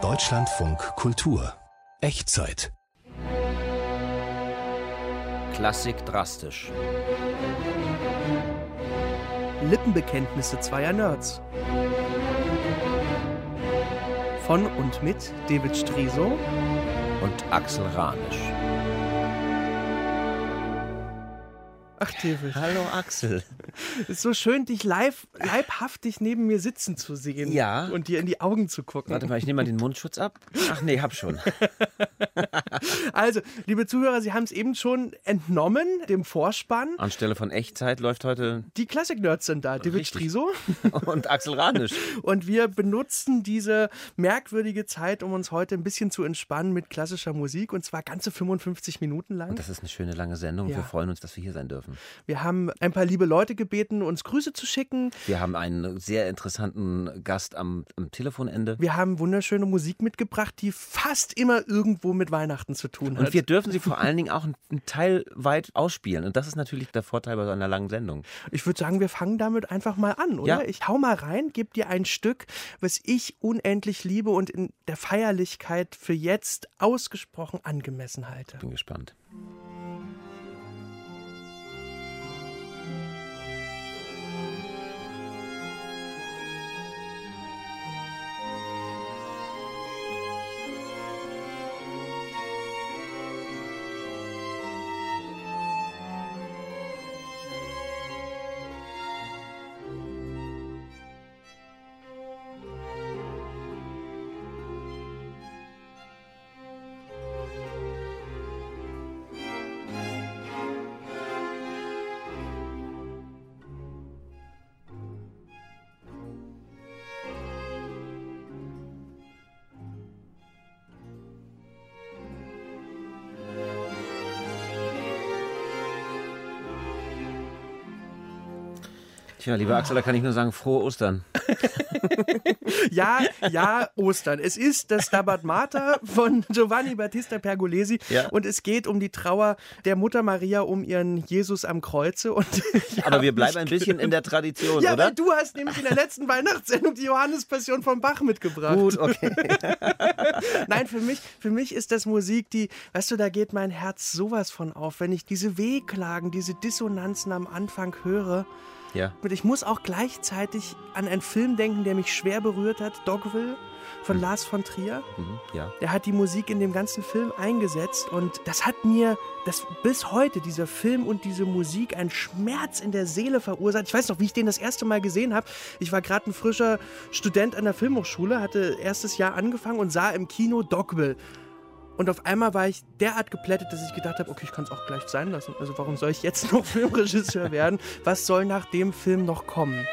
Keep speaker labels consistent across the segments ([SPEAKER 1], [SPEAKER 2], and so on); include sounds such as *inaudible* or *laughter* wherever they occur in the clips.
[SPEAKER 1] Deutschlandfunk Kultur Echtzeit
[SPEAKER 2] Klassik drastisch.
[SPEAKER 3] Lippenbekenntnisse zweier Nerds. Von und mit David Striso
[SPEAKER 2] und Axel Ranisch.
[SPEAKER 3] Ach, David.
[SPEAKER 2] Hallo Axel.
[SPEAKER 3] Es ist so schön, dich live, leibhaftig neben mir sitzen zu sehen.
[SPEAKER 2] Ja.
[SPEAKER 3] Und dir in die Augen zu gucken.
[SPEAKER 2] Warte mal, ich nehme mal den Mundschutz ab. Ach nee, hab schon. *laughs*
[SPEAKER 3] Also, liebe Zuhörer, Sie haben es eben schon entnommen, dem Vorspann.
[SPEAKER 2] Anstelle von Echtzeit läuft heute
[SPEAKER 3] Die Classic-Nerds sind da, David
[SPEAKER 2] Richtig.
[SPEAKER 3] Striso. *laughs*
[SPEAKER 2] und Axel Ranisch.
[SPEAKER 3] Und wir benutzen diese merkwürdige Zeit, um uns heute ein bisschen zu entspannen mit klassischer Musik. Und zwar ganze 55 Minuten lang.
[SPEAKER 2] Und das ist eine schöne lange Sendung.
[SPEAKER 3] Ja.
[SPEAKER 2] Wir freuen uns, dass wir hier sein dürfen.
[SPEAKER 3] Wir haben ein paar liebe Leute gebeten, uns Grüße zu schicken.
[SPEAKER 2] Wir haben einen sehr interessanten Gast am, am Telefonende.
[SPEAKER 3] Wir haben wunderschöne Musik mitgebracht, die fast immer irgendwo mit Weihnachten zu tun hat.
[SPEAKER 2] Und wir dürfen sie vor allen Dingen auch einen Teil weit ausspielen. Und das ist natürlich der Vorteil bei so einer langen Sendung.
[SPEAKER 3] ich würde sagen, wir fangen damit einfach mal an, oder?
[SPEAKER 2] Ja.
[SPEAKER 3] Ich hau mal rein, gebe dir ein Stück, was ich unendlich liebe und in der Feierlichkeit für jetzt ausgesprochen angemessen halte.
[SPEAKER 2] Bin gespannt. Tja, lieber Axel, da kann ich nur sagen, frohe Ostern. *laughs*
[SPEAKER 3] Ja, ja, Ostern. Es ist das Stabat Mater von Giovanni Battista Pergolesi
[SPEAKER 2] Ja.
[SPEAKER 3] und es geht um die Trauer der Mutter Maria um ihren Jesus am Kreuze. Und *laughs*
[SPEAKER 2] Aber wir bleiben ein bisschen in der Tradition,
[SPEAKER 3] Ja,
[SPEAKER 2] oder?
[SPEAKER 3] du hast nämlich in der letzten Weihnachtssendung die Johannespassion von Bach mitgebracht.
[SPEAKER 2] Gut, okay. *laughs*
[SPEAKER 3] Nein, für mich, für mich ist das Musik, die, weißt du, da geht mein Herz sowas von auf, wenn ich diese Wehklagen, diese Dissonanzen am Anfang höre.
[SPEAKER 2] Ja.
[SPEAKER 3] Und ich muss auch gleichzeitig an einen Film denken, der mich schwer berührt hat, Dogville von Lars von Trier.
[SPEAKER 2] Mhm, ja.
[SPEAKER 3] Der hat die Musik in dem ganzen Film eingesetzt und das hat mir das bis heute, dieser Film und diese Musik, einen Schmerz in der Seele verursacht. Ich weiß noch, wie ich den das erste Mal gesehen habe. Ich war gerade ein frischer Student an der Filmhochschule, hatte erstes Jahr angefangen und sah im Kino Dogville. Und auf einmal war ich derart geplättet, dass ich gedacht habe, okay, ich kann es auch gleich sein lassen. Also warum soll ich jetzt *laughs* noch Filmregisseur werden? Was soll nach dem Film noch kommen?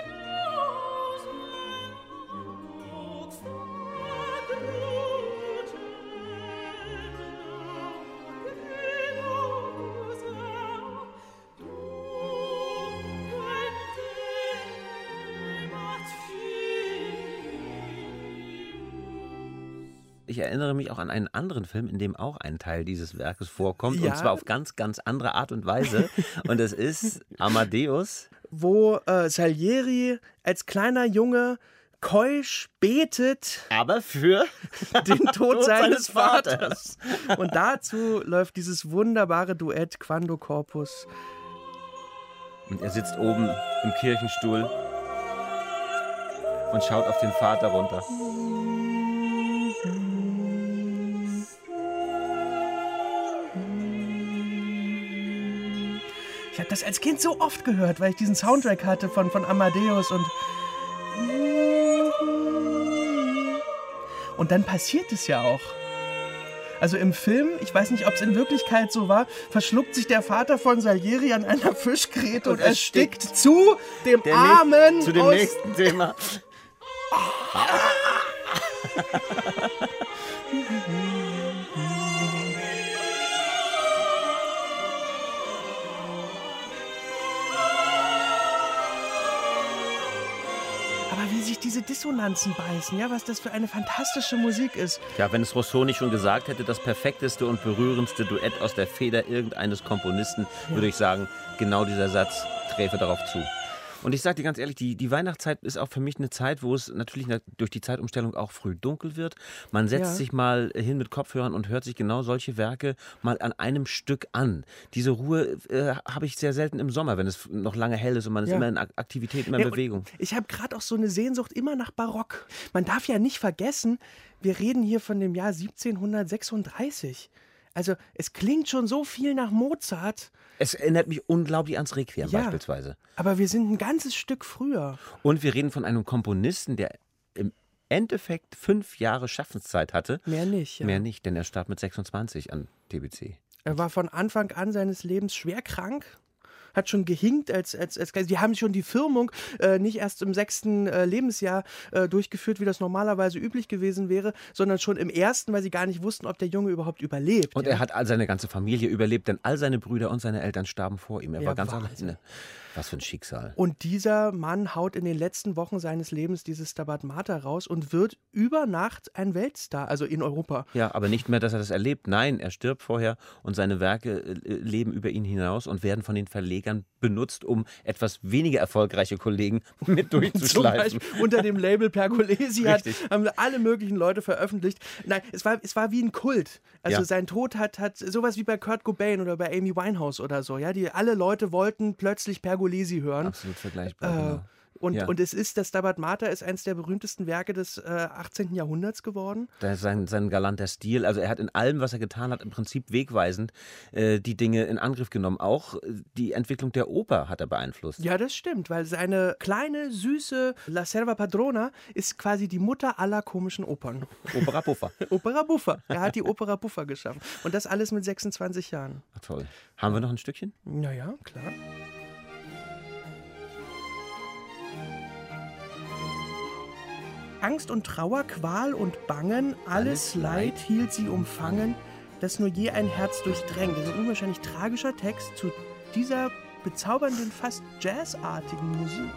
[SPEAKER 2] Ich erinnere mich auch an einen anderen Film, in dem auch ein Teil dieses Werkes vorkommt.
[SPEAKER 3] Ja.
[SPEAKER 2] Und zwar auf ganz, ganz andere Art und Weise. und es ist *laughs* Amadeus.
[SPEAKER 3] Wo äh, Salieri als kleiner Junge keusch betet
[SPEAKER 2] Aber für *laughs*
[SPEAKER 3] den *laughs* Tod seines
[SPEAKER 2] seines
[SPEAKER 3] Vaters. Und dazu läuft dieses wunderbare Duett Quando Corpus.
[SPEAKER 2] Und er sitzt oben im Kirchenstuhl und schaut auf den Vater runter.
[SPEAKER 3] Habe das als Kind so oft gehört, weil ich diesen Soundtrack hatte von, von Amadeus und. Und dann passiert es ja auch. Also im Film, ich weiß nicht, ob es in Wirklichkeit so war, verschluckt sich der Vater von Salieri an einer Fischgräte und,
[SPEAKER 2] Und
[SPEAKER 3] erstickt
[SPEAKER 2] erstickt.
[SPEAKER 3] zu dem
[SPEAKER 2] Der
[SPEAKER 3] Armen.
[SPEAKER 2] zu dem
[SPEAKER 3] aus-
[SPEAKER 2] nächsten Thema.
[SPEAKER 3] Aber *laughs* *laughs* sich diese Dissonanzen beißen, ja, was das für eine fantastische Musik ist.
[SPEAKER 2] Ja, wenn es Rousseau nicht schon gesagt hätte, das perfekteste und berührendste Duett aus der Feder irgendeines Komponisten, würde ich sagen, genau dieser Satz träfe darauf zu. Und ich sage dir ganz ehrlich, die, die Weihnachtszeit ist auch für mich eine Zeit, wo es natürlich durch die Zeitumstellung auch früh dunkel wird. Man setzt ja. sich mal hin mit Kopfhörern und hört sich genau solche Werke mal an einem Stück an. Diese Ruhe äh, habe ich sehr selten im Sommer, wenn es noch lange hell ist und man ist ja. immer in Aktivität, immer in ja, Bewegung.
[SPEAKER 3] Ich habe gerade auch so eine Sehnsucht immer nach Barock. Man darf ja nicht vergessen, wir reden hier von dem Jahr 1736. Also es klingt schon so viel nach Mozart.
[SPEAKER 2] Es erinnert mich unglaublich ans Requiem ja, beispielsweise.
[SPEAKER 3] Aber wir sind ein ganzes Stück früher.
[SPEAKER 2] Und wir reden von einem Komponisten, der im Endeffekt fünf Jahre Schaffenszeit hatte.
[SPEAKER 3] Mehr nicht.
[SPEAKER 2] Ja. Mehr nicht, denn er starb mit 26 an TBC.
[SPEAKER 3] Er war von Anfang an seines Lebens schwer krank hat schon gehinkt als, als, als die haben schon die Firmung äh, nicht erst im sechsten äh, Lebensjahr äh, durchgeführt, wie das normalerweise üblich gewesen wäre, sondern schon im ersten, weil sie gar nicht wussten, ob der Junge überhaupt überlebt.
[SPEAKER 2] Und ja. er hat all seine ganze Familie überlebt, denn all seine Brüder und seine Eltern starben vor ihm. Er ja, war ganz Wahnsinn. alleine. Was für ein Schicksal.
[SPEAKER 3] Und dieser Mann haut in den letzten Wochen seines Lebens dieses Stabat Mater raus und wird über Nacht ein Weltstar, also in Europa.
[SPEAKER 2] Ja, aber nicht mehr, dass er das erlebt. Nein, er stirbt vorher und seine Werke äh, leben über ihn hinaus und werden von den Verlegern benutzt, um etwas weniger erfolgreiche Kollegen *laughs* mit durchzuschleifen.
[SPEAKER 3] unter dem Label Pergolesi hat, haben alle möglichen Leute veröffentlicht. Nein, es war, es war wie ein Kult. Also ja. sein Tod hat, hat sowas wie bei Kurt Cobain oder bei Amy Winehouse oder so. Ja, die alle Leute wollten plötzlich Pergolesi hören.
[SPEAKER 2] Absolut vergleichbar. Äh, genau.
[SPEAKER 3] Und, ja. und es ist, das Stabat Mater ist eines der berühmtesten Werke des äh, 18. Jahrhunderts geworden.
[SPEAKER 2] Da ist sein, sein galanter Stil. Also er hat in allem, was er getan hat, im Prinzip wegweisend äh, die Dinge in Angriff genommen. Auch äh, die Entwicklung der Oper hat er beeinflusst.
[SPEAKER 3] Ja, das stimmt, weil seine kleine, süße La Serva Padrona ist quasi die Mutter aller komischen Opern.
[SPEAKER 2] Opera Buffa. *laughs*
[SPEAKER 3] Opera Buffa. Er hat die Opera Buffa geschaffen. Und das alles mit 26 Jahren.
[SPEAKER 2] Ach, toll. Haben wir noch ein Stückchen?
[SPEAKER 3] Naja, klar. Angst und Trauer, Qual und Bangen, alles Leid hielt sie umfangen, das nur je ein Herz durchdrängt. Das ist ein unwahrscheinlich tragischer Text zu dieser bezaubernden, fast jazzartigen Musik.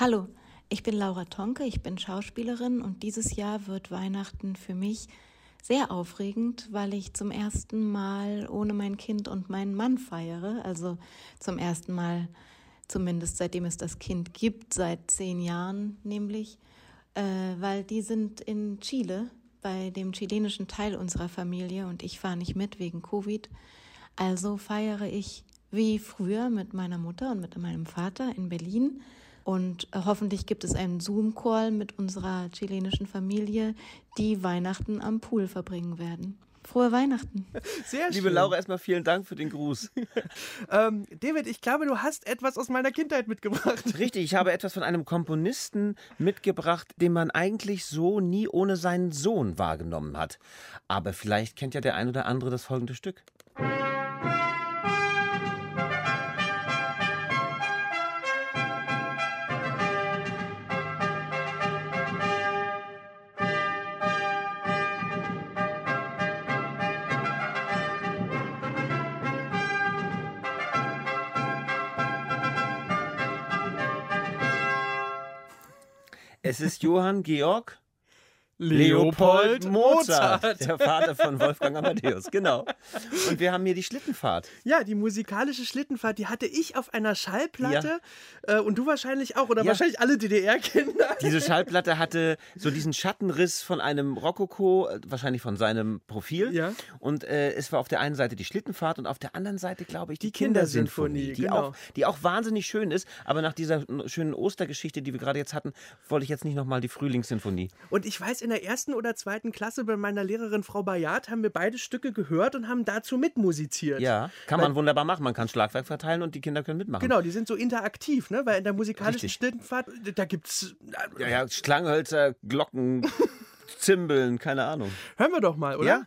[SPEAKER 4] Hallo, ich bin Laura Tonke, ich bin Schauspielerin und dieses Jahr wird Weihnachten für mich sehr aufregend, weil ich zum ersten Mal ohne mein Kind und meinen Mann feiere. Also zum ersten Mal, zumindest seitdem es das Kind gibt, seit zehn Jahren nämlich, äh, weil die sind in Chile bei dem chilenischen Teil unserer Familie und ich fahre nicht mit wegen Covid. Also feiere ich wie früher mit meiner Mutter und mit meinem Vater in Berlin und äh, hoffentlich gibt es einen Zoom-Call mit unserer chilenischen Familie, die Weihnachten am Pool verbringen werden. Frohe Weihnachten.
[SPEAKER 2] Sehr schön. Liebe Laura, erstmal vielen Dank für den Gruß. *laughs*
[SPEAKER 3] ähm, David, ich glaube, du hast etwas aus meiner Kindheit mitgebracht.
[SPEAKER 2] Richtig, ich habe etwas von einem Komponisten mitgebracht, den man eigentlich so nie ohne seinen Sohn wahrgenommen hat. Aber vielleicht kennt ja der ein oder andere das folgende Stück. Es ist Johann Georg
[SPEAKER 3] Leopold Mozart.
[SPEAKER 2] der Vater von Wolfgang Amadeus, genau. Und wir haben hier die Schlittenfahrt.
[SPEAKER 3] Ja, die musikalische Schlittenfahrt, die hatte ich auf einer Schallplatte ja. äh, und du wahrscheinlich auch oder ja. wahrscheinlich alle DDR-Kinder. *laughs*
[SPEAKER 2] Diese Schallplatte hatte so diesen Schattenriss von einem Rokoko, äh, wahrscheinlich von seinem Profil. Ja. Und äh, es war auf der einen Seite die Schlittenfahrt und auf der anderen Seite, glaube ich, die, die Kindersinfonie, Kindersinfonie die, genau. auch, die auch wahnsinnig schön ist. Aber nach dieser schönen Ostergeschichte, die wir gerade jetzt hatten, wollte ich jetzt nicht nochmal die Frühlingssinfonie.
[SPEAKER 3] Und ich weiß, in in der ersten oder zweiten Klasse bei meiner Lehrerin Frau Bayard haben wir beide Stücke gehört und haben dazu mitmusiziert.
[SPEAKER 2] Ja, kann man weil, wunderbar machen. Man kann Schlagwerk verteilen und die Kinder können mitmachen.
[SPEAKER 3] Genau, die sind so interaktiv, ne? weil in der musikalischen Schlittenfahrt, da gibt es.
[SPEAKER 2] Ja, ja, Klanghölzer, Glocken, *laughs* Zimbeln, keine Ahnung.
[SPEAKER 3] Hören wir doch mal, oder?
[SPEAKER 2] Ja.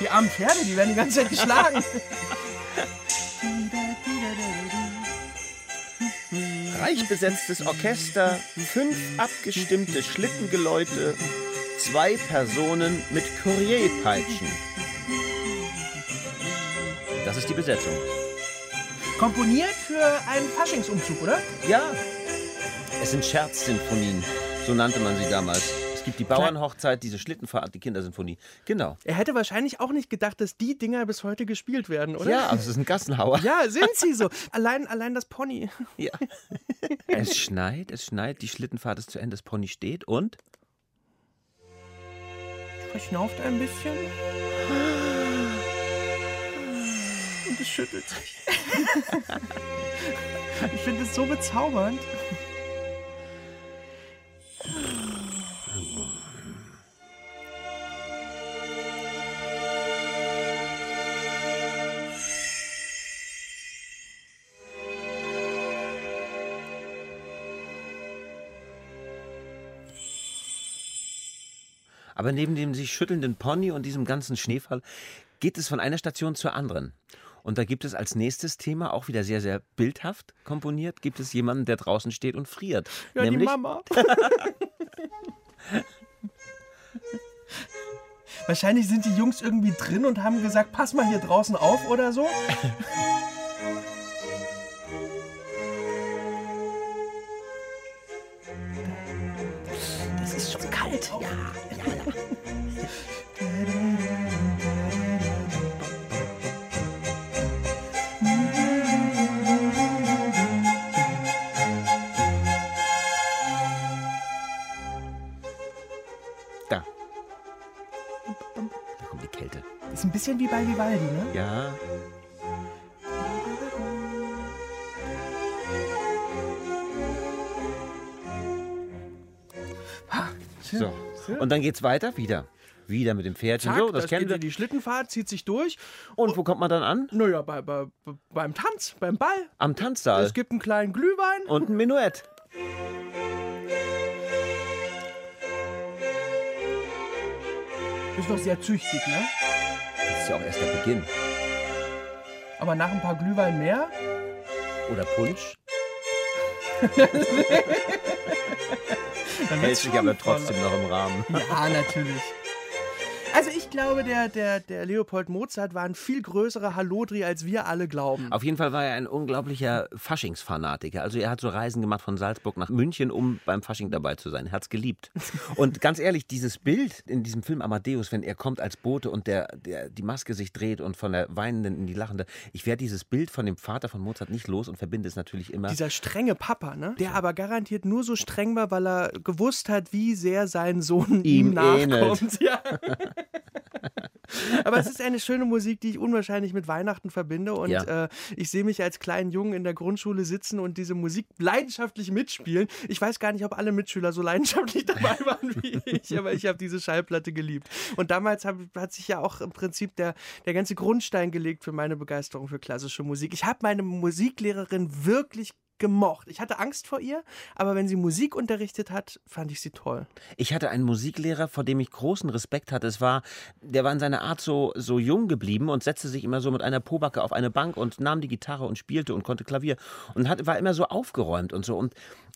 [SPEAKER 3] Die armen Pferde, die werden die ganze Zeit geschlagen. *laughs*
[SPEAKER 2] reich besetztes Orchester, fünf abgestimmte Schlittengeläute, zwei Personen mit Kurierpeitschen. Das ist die Besetzung.
[SPEAKER 3] Komponiert für einen Faschingsumzug, oder?
[SPEAKER 2] Ja. Es sind Scherzsinfonien, so nannte man sie damals. Es gibt die Bauernhochzeit, diese Schlittenfahrt, die Kindersinfonie. Genau.
[SPEAKER 3] Er hätte wahrscheinlich auch nicht gedacht, dass die Dinger bis heute gespielt werden, oder?
[SPEAKER 2] Ja, aber es ist ein Gassenhauer.
[SPEAKER 3] Ja, *laughs* sind sie so. Allein, allein das Pony.
[SPEAKER 2] Ja. Es schneit, es schneit, die Schlittenfahrt ist zu Ende, das Pony steht und.
[SPEAKER 3] Verschnauft ein bisschen. Und es schüttelt sich. *laughs* ich finde es so bezaubernd.
[SPEAKER 2] Aber neben dem sich schüttelnden Pony und diesem ganzen Schneefall geht es von einer Station zur anderen. Und da gibt es als nächstes Thema auch wieder sehr, sehr bildhaft komponiert, gibt es jemanden, der draußen steht und friert.
[SPEAKER 3] Ja,
[SPEAKER 2] nämlich
[SPEAKER 3] die Mama. *laughs* Wahrscheinlich sind die Jungs irgendwie drin und haben gesagt, pass mal hier draußen auf oder so. Vivaldi, ne?
[SPEAKER 2] Ja. So. Und dann geht's weiter wieder. Wieder mit dem Pferdchen.
[SPEAKER 3] Zack,
[SPEAKER 2] so,
[SPEAKER 3] das, das kennen wir. Die Schlittenfahrt zieht sich durch.
[SPEAKER 2] Und wo kommt man dann an?
[SPEAKER 3] Naja, bei, bei, beim Tanz, beim Ball.
[SPEAKER 2] Am Tanzsaal.
[SPEAKER 3] Es gibt einen kleinen Glühwein.
[SPEAKER 2] Und ein Menuett.
[SPEAKER 3] Ist doch sehr züchtig, ne?
[SPEAKER 2] Ist ja auch erst der Beginn.
[SPEAKER 3] Aber nach ein paar Glühwein mehr?
[SPEAKER 2] Oder Punsch? *laughs* Hält sich aber trotzdem noch im Rahmen.
[SPEAKER 3] Ja, natürlich. Also ich glaube, der, der, der Leopold Mozart war ein viel größerer Hallodri, als wir alle glauben.
[SPEAKER 2] Auf jeden Fall war er ein unglaublicher Faschingsfanatiker. Also er hat so Reisen gemacht von Salzburg nach München, um beim Fasching dabei zu sein. Er hat es geliebt. Und ganz ehrlich, dieses Bild in diesem Film Amadeus, wenn er kommt als Bote und der, der die Maske sich dreht und von der weinenden in die lachende, ich werde dieses Bild von dem Vater von Mozart nicht los und verbinde es natürlich immer.
[SPEAKER 3] Dieser strenge Papa, ne? Der aber garantiert nur so streng war, weil er gewusst hat, wie sehr sein Sohn ihm, ihm nachkommt. *laughs* Ja. Aber es ist eine schöne Musik, die ich unwahrscheinlich mit Weihnachten verbinde. Und ja. äh, ich sehe mich als kleinen Jungen in der Grundschule sitzen und diese Musik leidenschaftlich mitspielen. Ich weiß gar nicht, ob alle Mitschüler so *laughs* leidenschaftlich dabei waren wie ich, aber ich habe diese Schallplatte geliebt. Und damals hab, hat sich ja auch im Prinzip der, der ganze Grundstein gelegt für meine Begeisterung für klassische Musik. Ich habe meine Musiklehrerin wirklich gemocht. Ich hatte Angst vor ihr, aber wenn sie Musik unterrichtet hat, fand ich sie toll.
[SPEAKER 2] Ich hatte einen Musiklehrer, vor dem ich großen Respekt hatte. Es war, der war in seiner Art so, so jung geblieben und setzte sich immer so mit einer Pobacke auf eine Bank und nahm die Gitarre und spielte und konnte Klavier und hat, war immer so aufgeräumt und so. Und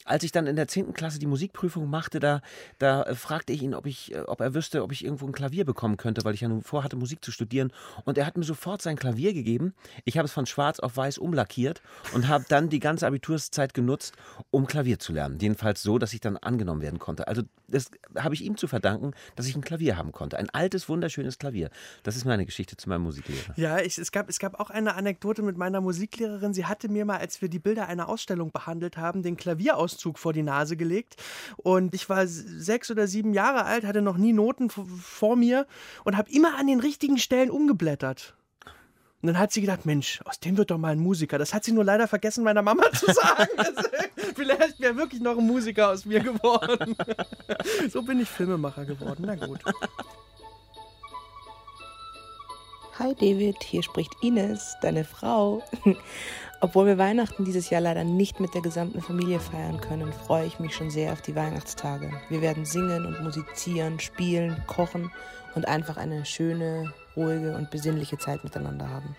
[SPEAKER 2] als ich dann in der 10. Klasse die Musikprüfung machte, da, da äh, fragte ich ihn, ob, ich, äh, ob er wüsste, ob ich irgendwo ein Klavier bekommen könnte, weil ich ja nun vorhatte, Musik zu studieren. Und er hat mir sofort sein Klavier gegeben. Ich habe es von schwarz auf weiß umlackiert und habe dann die ganze Abiturszeit genutzt, um Klavier zu lernen. Jedenfalls so, dass ich dann angenommen werden konnte. Also das habe ich ihm zu verdanken, dass ich ein Klavier haben konnte. Ein altes, wunderschönes Klavier. Das ist meine Geschichte zu meinem Musiklehrer.
[SPEAKER 3] Ja, ich, es, gab, es gab auch eine Anekdote mit meiner Musiklehrerin. Sie hatte mir mal, als wir die Bilder einer Ausstellung behandelt haben, den Klavierauszug vor die Nase gelegt. Und ich war sechs oder sieben Jahre alt, hatte noch nie Noten vor mir und habe immer an den richtigen Stellen umgeblättert. Und dann hat sie gedacht, Mensch, aus dem wird doch mal ein Musiker. Das hat sie nur leider vergessen, meiner Mama zu sagen. *laughs* Vielleicht wäre wirklich noch ein Musiker aus mir geworden. *laughs* so bin ich Filmemacher geworden. Na gut.
[SPEAKER 5] Hi David, hier spricht Ines, deine Frau. Obwohl wir Weihnachten dieses Jahr leider nicht mit der gesamten Familie feiern können, freue ich mich schon sehr auf die Weihnachtstage. Wir werden singen und musizieren, spielen, kochen und einfach eine schöne, ruhige und besinnliche Zeit miteinander haben.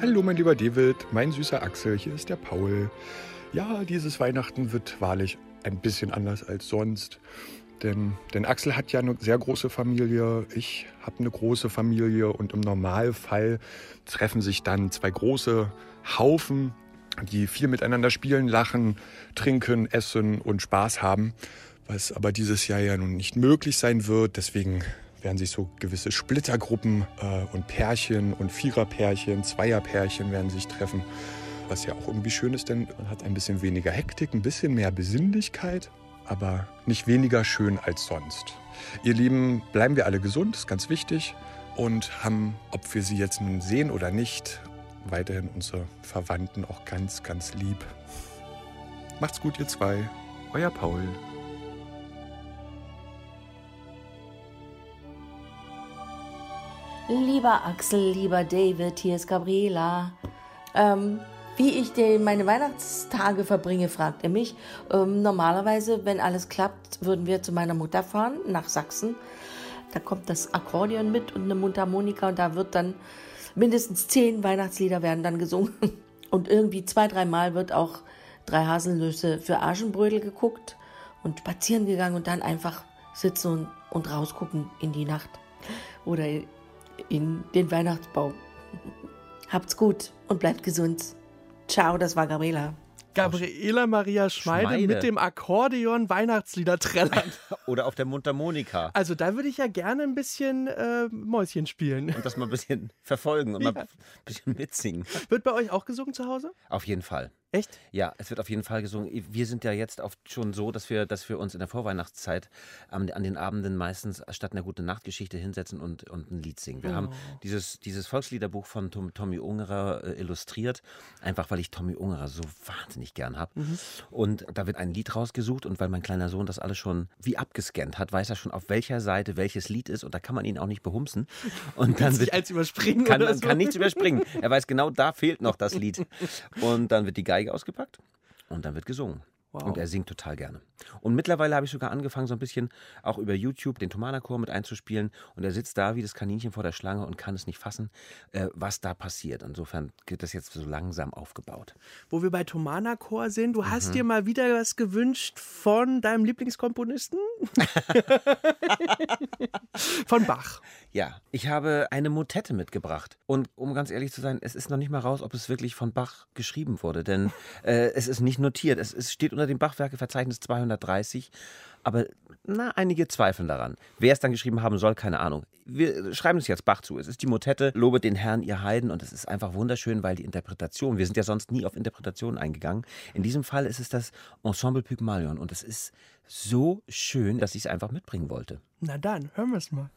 [SPEAKER 6] Hallo mein lieber David, mein süßer Axel, hier ist der Paul. Ja, dieses Weihnachten wird wahrlich ein bisschen anders als sonst. Denn, denn Axel hat ja eine sehr große Familie, ich habe eine große Familie und im Normalfall treffen sich dann zwei große Haufen, die viel miteinander spielen, lachen, trinken, essen und Spaß haben. Was aber dieses Jahr ja nun nicht möglich sein wird. Deswegen werden sich so gewisse Splittergruppen äh, und Pärchen und Viererpärchen, Zweierpärchen werden sich treffen. Was ja auch irgendwie schön ist, denn man hat ein bisschen weniger Hektik, ein bisschen mehr Besinnlichkeit, aber nicht weniger schön als sonst. Ihr Lieben, bleiben wir alle gesund, ist ganz wichtig. Und haben, ob wir sie jetzt nun sehen oder nicht, weiterhin unsere Verwandten auch ganz, ganz lieb. Macht's gut, ihr zwei. Euer Paul.
[SPEAKER 7] Lieber Axel, lieber David, hier ist Gabriela. Ähm, wie ich die, meine Weihnachtstage verbringe, fragt er mich. Ähm, normalerweise, wenn alles klappt, würden wir zu meiner Mutter fahren, nach Sachsen. Da kommt das Akkordeon mit und eine Mundharmonika und da wird dann mindestens zehn Weihnachtslieder werden dann gesungen. *laughs* Und irgendwie zwei, dreimal wird auch drei Haselnüsse für Aschenbrödel geguckt und spazieren gegangen und dann einfach sitzen und, und rausgucken in die Nacht oder in den Weihnachtsbaum. Habt's gut und bleibt gesund. Ciao, das war Gabriela.
[SPEAKER 3] Gabriela Maria Schmeide, Schmeide, mit dem Akkordeon Weihnachtslieder trällern. *laughs*
[SPEAKER 2] Oder auf der Mundharmonika.
[SPEAKER 3] Also da würde ich ja gerne ein bisschen äh, Mäuschen spielen.
[SPEAKER 2] Und das mal ein bisschen verfolgen und *laughs* ja. mal ein bisschen mitsingen.
[SPEAKER 3] Wird bei euch auch gesungen zu Hause?
[SPEAKER 2] Auf jeden Fall.
[SPEAKER 3] Echt?
[SPEAKER 2] Ja, es wird auf jeden Fall gesungen. Wir sind ja jetzt oft schon so, dass wir, dass wir uns in der Vorweihnachtszeit an, an den Abenden meistens statt einer guten Nachtgeschichte hinsetzen und, und ein Lied singen. Wir oh. haben dieses, dieses Volksliederbuch von Tom, Tommy Ungerer äh, illustriert, einfach weil ich Tommy Ungerer so wahnsinnig gern habe. Mhm. Und da wird ein Lied rausgesucht und weil mein kleiner Sohn das alles schon wie abgescannt hat, weiß er schon, auf welcher Seite welches Lied ist und da kann man ihn auch nicht behumsen. *laughs* Und dann wird,
[SPEAKER 3] als überspringen
[SPEAKER 2] kann,
[SPEAKER 3] oder
[SPEAKER 2] so. kann nichts überspringen. Er weiß genau, da fehlt noch das Lied. *laughs* Und dann wird die Geige Geige ausgepackt und dann wird gesungen. Wow. Und er singt total gerne. Und mittlerweile habe ich sogar angefangen, so ein bisschen auch über YouTube den Thomanerchor mit einzuspielen. Und er sitzt da wie das Kaninchen vor der Schlange und kann es nicht fassen, äh, was da passiert. Insofern wird das jetzt so langsam aufgebaut.
[SPEAKER 3] Wo wir bei Thomanerchor sind, du mhm. hast dir mal wieder was gewünscht von deinem Lieblingskomponisten? *laughs* von Bach.
[SPEAKER 2] Ja, ich habe eine Motette mitgebracht. Und um ganz ehrlich zu sein, es ist noch nicht mal raus, ob es wirklich von Bach geschrieben wurde. Denn äh, es ist nicht notiert. Es, es steht unter dem Bachwerkeverzeichnis 230. Aber na, einige zweifeln daran. Wer es dann geschrieben haben soll, keine Ahnung. Wir schreiben es jetzt Bach zu. Es ist die Motette, lobet den Herrn, ihr Heiden. Und es ist einfach wunderschön, weil die Interpretation, wir sind ja sonst nie auf Interpretationen eingegangen. In diesem Fall ist es das Ensemble Pygmalion. Und es ist so schön, dass ich es einfach mitbringen wollte.
[SPEAKER 3] Na dann, hören wir es mal.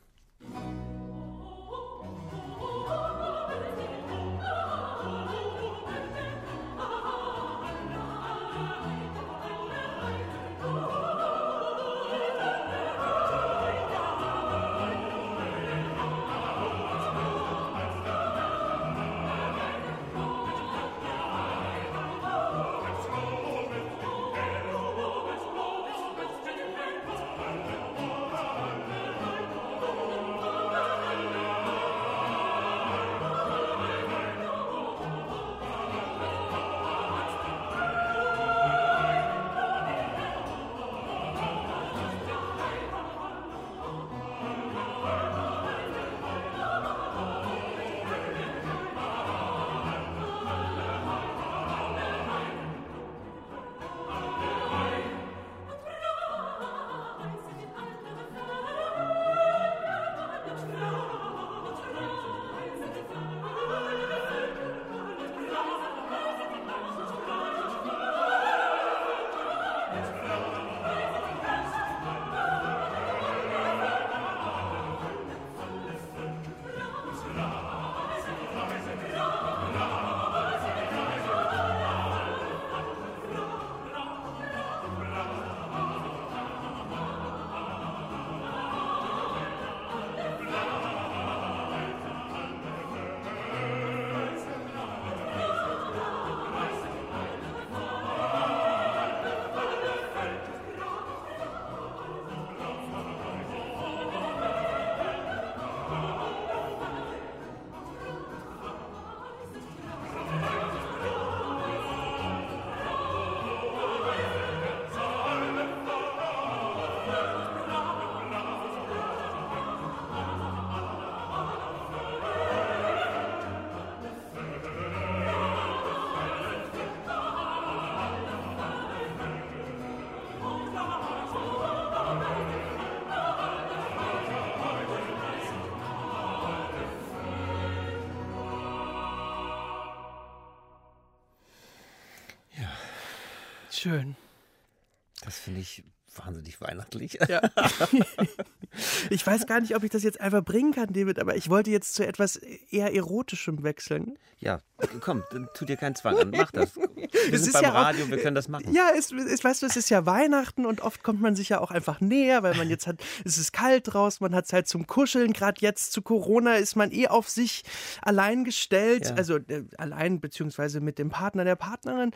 [SPEAKER 2] Finde ich wahnsinnig weihnachtlich.
[SPEAKER 3] Ja. *laughs* ich weiß gar nicht, ob ich das jetzt einfach bringen kann, David, aber ich wollte jetzt zu etwas eher Erotischem wechseln.
[SPEAKER 2] Ja, komm, dann tu dir keinen Zwang an, mach das. Wir *laughs* es sind beim ja Radio, auch, wir können das machen.
[SPEAKER 3] Ja, es, es, weißt du, es ist ja Weihnachten und oft kommt man sich ja auch einfach näher, weil man jetzt hat, *laughs* es ist kalt draußen, man hat Zeit zum Kuscheln. Gerade jetzt zu Corona ist man eh auf sich allein gestellt, ja. also äh, allein beziehungsweise mit dem Partner der Partnerin.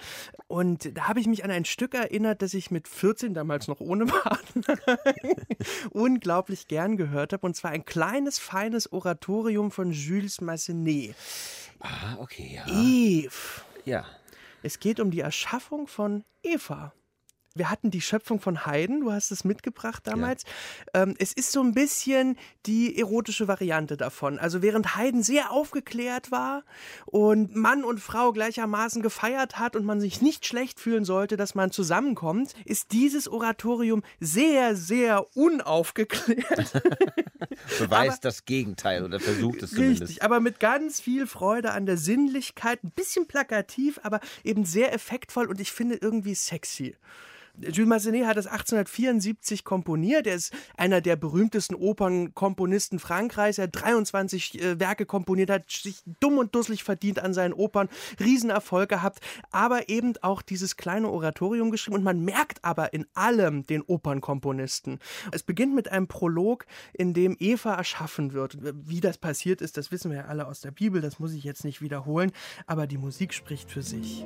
[SPEAKER 3] Und da habe ich mich an ein Stück erinnert, das ich mit 14 damals noch ohne *laughs* Partner unglaublich gern gehört habe. Und zwar ein kleines, feines Oratorium von Jules Massenet.
[SPEAKER 2] Ah, okay, ja.
[SPEAKER 3] Eve.
[SPEAKER 2] Ja.
[SPEAKER 3] Es geht um die Erschaffung von Eva wir hatten die Schöpfung von Haydn, du hast es mitgebracht damals. Ja. Ähm, es ist so ein bisschen die erotische Variante davon. Also während Haydn sehr aufgeklärt war und Mann und Frau gleichermaßen gefeiert hat und man sich nicht schlecht fühlen sollte, dass man zusammenkommt, ist dieses Oratorium sehr, sehr unaufgeklärt. *laughs*
[SPEAKER 2] Beweist aber, das Gegenteil oder versucht es zumindest.
[SPEAKER 3] Richtig, aber mit ganz viel Freude an der Sinnlichkeit, ein bisschen plakativ, aber eben sehr effektvoll und ich finde irgendwie sexy. Jules Massenet hat das 1874 komponiert. Er ist einer der berühmtesten Opernkomponisten Frankreichs. Er hat 23 äh, Werke komponiert, hat sich dumm und dusselig verdient an seinen Opern, Riesenerfolg gehabt, aber eben auch dieses kleine Oratorium geschrieben. Und man merkt aber in allem den Opernkomponisten. Es beginnt mit einem Prolog, in dem Eva erschaffen wird. Wie das passiert ist, das wissen wir ja alle aus der Bibel, das muss ich jetzt nicht wiederholen, aber die Musik spricht für sich.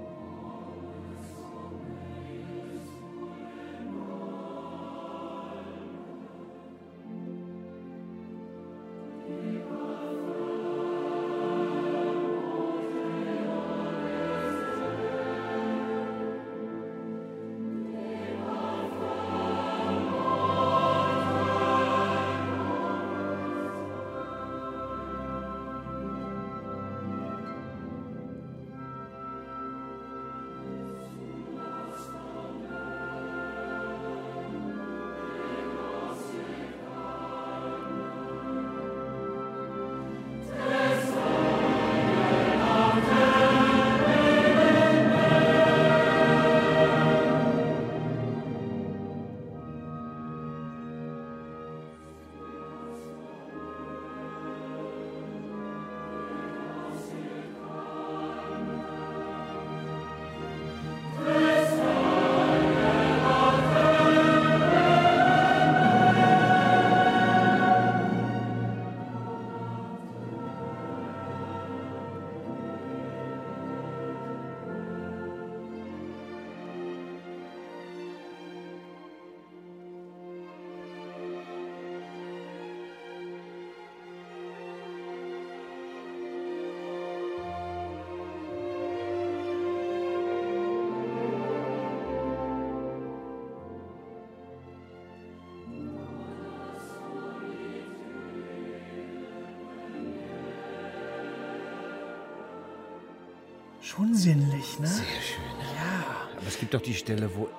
[SPEAKER 3] Schon sinnlich, ne?
[SPEAKER 2] Sehr schön.
[SPEAKER 3] Ja.
[SPEAKER 2] Aber es gibt doch die Stelle, wo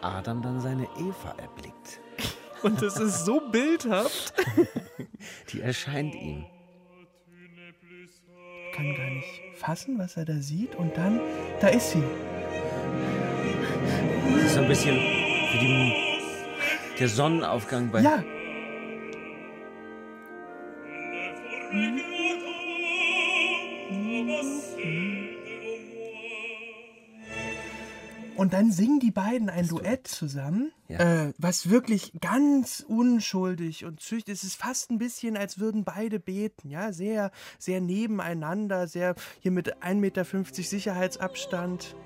[SPEAKER 2] Adam dann seine Eva erblickt.
[SPEAKER 3] Und es ist so bildhaft. *laughs*
[SPEAKER 2] Die erscheint ihm.
[SPEAKER 3] Kann gar nicht fassen, was er da sieht. Und dann, da ist sie.
[SPEAKER 2] Das ist so ein bisschen wie die, der Sonnenaufgang bei.
[SPEAKER 3] Ja. Und dann singen die beiden ein Duett zusammen, ja. äh, was wirklich ganz unschuldig und züchtig ist. Es ist fast ein bisschen, als würden beide beten, ja, sehr, sehr nebeneinander, sehr hier mit 1,50 Meter Sicherheitsabstand.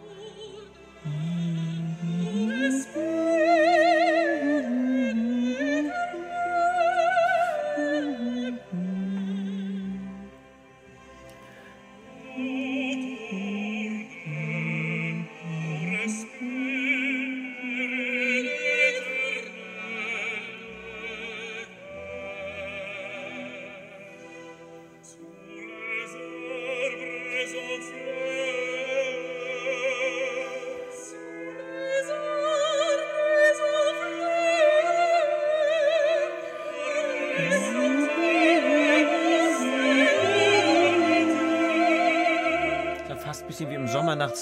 [SPEAKER 3] Mhm.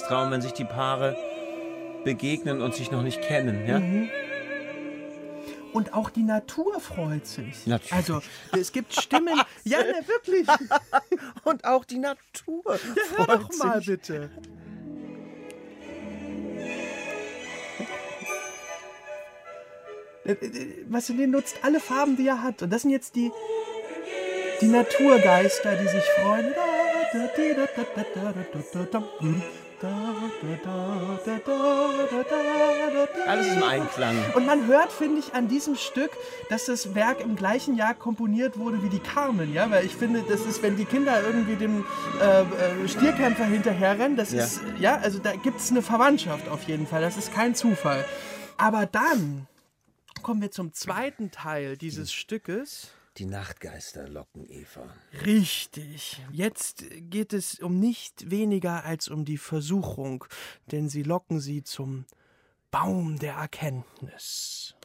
[SPEAKER 2] Sommernachtstraum, wenn sich die Paare begegnen und sich noch nicht kennen. Ja? Mhm.
[SPEAKER 3] Und auch die Natur freut sich.
[SPEAKER 2] Natürlich.
[SPEAKER 3] Also es gibt Stimmen. *laughs* ja, ne, wirklich. *laughs*
[SPEAKER 2] und auch die Natur.
[SPEAKER 3] Ja, hör doch mal bitte. Äh, äh, was in den nutzt alle Farben, die er hat. Und das sind jetzt die, die Naturgeister, die sich freuen.
[SPEAKER 2] Alles im Einklang.
[SPEAKER 3] Und man hört, finde ich, an diesem Stück, dass das Werk im gleichen Jahr komponiert wurde wie die Carmen, ja, weil ich finde, das ist, wenn die Kinder irgendwie dem äh, äh Stierkämpfer hinterherrennen, das ja. ist, ja, also da gibt es eine Verwandtschaft auf jeden Fall, das ist kein Zufall. Aber dann kommen wir zum zweiten Teil dieses Stückes.
[SPEAKER 2] Die Nachtgeister locken Eva.
[SPEAKER 3] Richtig. Jetzt geht es um nicht weniger als um die Versuchung, denn sie locken sie zum Baum der Erkenntnis.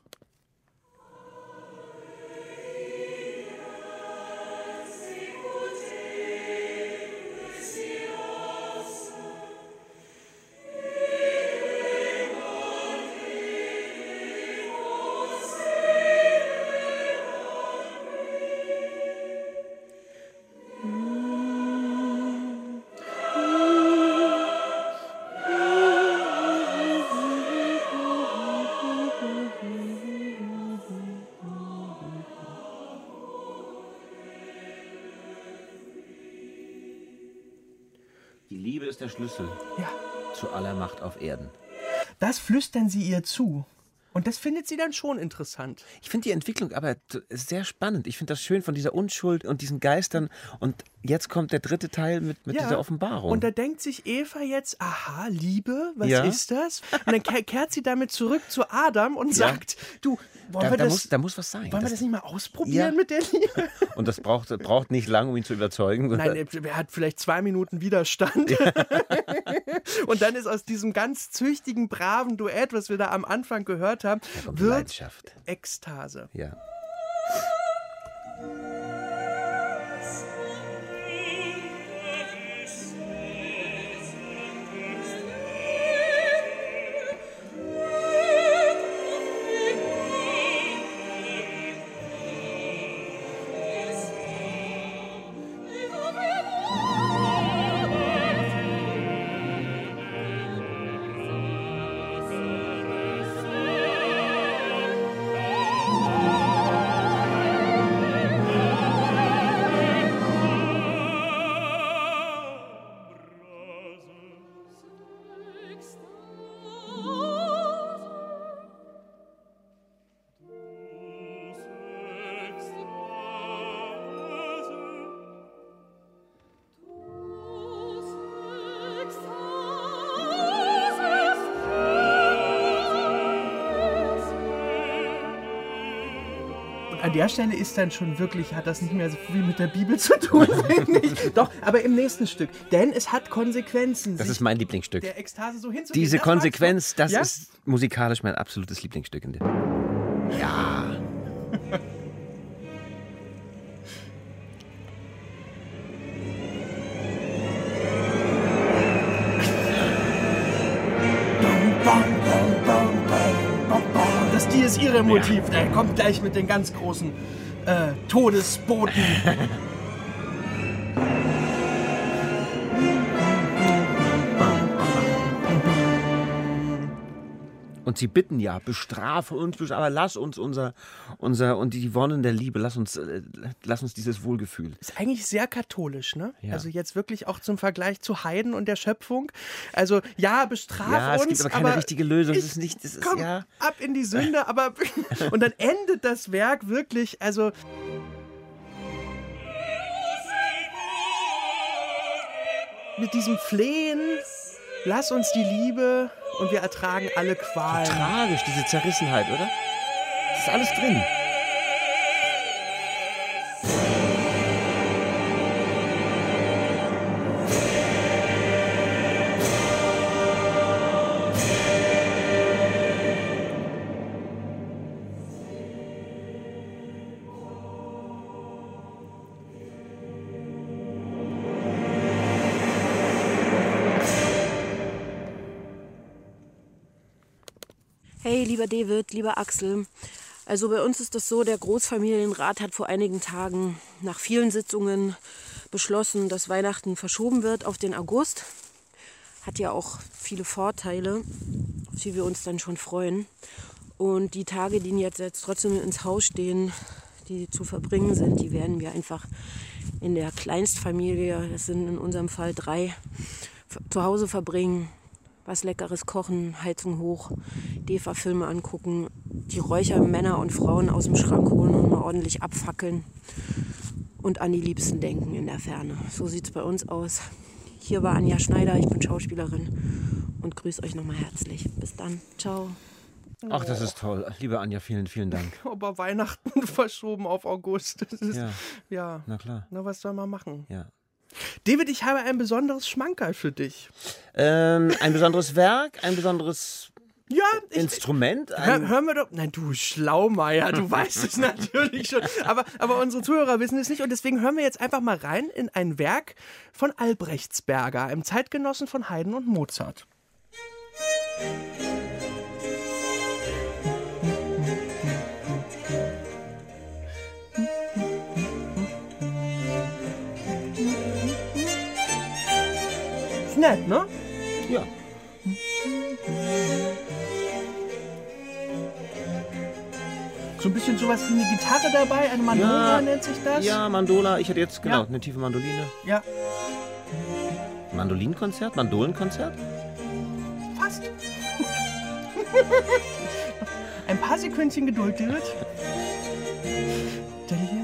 [SPEAKER 2] Der Schlüssel
[SPEAKER 3] ja.
[SPEAKER 2] zu aller Macht auf Erden.
[SPEAKER 3] Das flüstern sie ihr zu. Und das findet sie dann schon interessant.
[SPEAKER 2] Ich finde die Entwicklung aber sehr spannend. Ich finde das schön von dieser Unschuld und diesen Geistern. Und jetzt kommt der dritte Teil mit, mit ja. dieser Offenbarung.
[SPEAKER 3] Und da denkt sich Eva jetzt, aha, Liebe, was ja. ist das? Und dann kehrt sie damit zurück zu Adam und ja. sagt, du, wollen
[SPEAKER 2] da,
[SPEAKER 3] wir
[SPEAKER 2] da
[SPEAKER 3] das,
[SPEAKER 2] muss, da muss was sein.
[SPEAKER 3] Wollen das, wir das nicht mal ausprobieren mit der Liebe? *laughs*
[SPEAKER 2] Und das braucht, braucht nicht lang, um ihn zu überzeugen.
[SPEAKER 3] Nein, er hat vielleicht zwei Minuten Widerstand. *laughs* und dann ist aus diesem ganz züchtigen, braven Duett, was wir da am Anfang gehört haben, wird Ekstase.
[SPEAKER 2] Ja.
[SPEAKER 3] An der Stelle ist dann schon wirklich, hat das nicht mehr so viel mit der Bibel zu tun, *laughs* finde ich. Doch, aber im nächsten Stück. Denn es hat Konsequenzen.
[SPEAKER 2] Das ist mein Lieblingsstück.
[SPEAKER 3] Der Ekstase so
[SPEAKER 2] Diese das Konsequenz, das ja? ist musikalisch mein absolutes Lieblingsstück. In dem. Ja.
[SPEAKER 3] Ihre Motiv. Ja. Er kommt gleich mit den ganz großen äh, Todesboten. *laughs*
[SPEAKER 2] Und sie bitten ja, bestrafe uns, aber lass uns unser, unser und die Wonnen der Liebe, lass uns, äh, lass uns dieses Wohlgefühl.
[SPEAKER 3] Ist eigentlich sehr katholisch, ne? Ja. Also jetzt wirklich auch zum Vergleich zu Heiden und der Schöpfung. Also ja, bestraf ja, uns.
[SPEAKER 2] Es gibt aber keine
[SPEAKER 3] aber
[SPEAKER 2] richtige Lösung. Es ist nicht, es ist,
[SPEAKER 3] komm
[SPEAKER 2] ja.
[SPEAKER 3] ab in die Sünde, *laughs* aber *laughs* und dann endet das Werk wirklich, also. Mit diesem Flehen, lass uns die Liebe und wir ertragen alle Qualen.
[SPEAKER 2] Tragisch, diese Zerrissenheit, oder? Das ist alles drin.
[SPEAKER 8] Lieber David, lieber Axel. Also bei uns ist das so, der Großfamilienrat hat vor einigen Tagen nach vielen Sitzungen beschlossen, dass Weihnachten verschoben wird auf den August. Hat ja auch viele Vorteile, auf die wir uns dann schon freuen. Und die Tage, die jetzt, jetzt trotzdem ins Haus stehen, die zu verbringen sind, die werden wir einfach in der Kleinstfamilie, das sind in unserem Fall drei, zu Hause verbringen was Leckeres kochen, Heizung hoch, DEFA-Filme angucken, die Räuchermänner und Frauen aus dem Schrank holen und mal ordentlich abfackeln und an die Liebsten denken in der Ferne. So sieht es bei uns aus. Hier war Anja Schneider, ich bin Schauspielerin und grüße euch nochmal herzlich. Bis dann. Ciao.
[SPEAKER 2] Ach, das ist toll. Liebe Anja, vielen, vielen Dank. *laughs*
[SPEAKER 3] Aber Weihnachten *laughs* verschoben auf August. Das ist,
[SPEAKER 2] Ja.
[SPEAKER 3] ja.
[SPEAKER 2] Na klar.
[SPEAKER 3] Na, was soll man machen?
[SPEAKER 2] Ja.
[SPEAKER 3] David, ich habe ein besonderes Schmankerl für dich.
[SPEAKER 2] Ähm, ein besonderes Werk, ein besonderes
[SPEAKER 3] Ja, ich,
[SPEAKER 2] Instrument.
[SPEAKER 3] Hör,
[SPEAKER 2] Ein,
[SPEAKER 3] hör mir doch. Nein, du Schlaumeier, du *laughs* weißt es natürlich schon. Aber, aber unsere Zuhörer wissen es nicht. Und deswegen hören wir jetzt einfach mal rein in ein Werk von Albrechtsberger, einem Zeitgenossen von Haydn und Mozart. Ist nett, ne?
[SPEAKER 2] ja.
[SPEAKER 3] So ein bisschen sowas wie eine Gitarre dabei, eine Mandola
[SPEAKER 2] Ja,
[SPEAKER 3] nennt sich das.
[SPEAKER 2] Ja, Mandola. Ich hatte jetzt genau
[SPEAKER 3] Ja.
[SPEAKER 2] eine tiefe Mandoline.
[SPEAKER 3] Ja,
[SPEAKER 2] Mandolinenkonzert? Mandolenkonzert?
[SPEAKER 3] fast. *laughs* Ein paar Sekündchen Geduld, David. *laughs*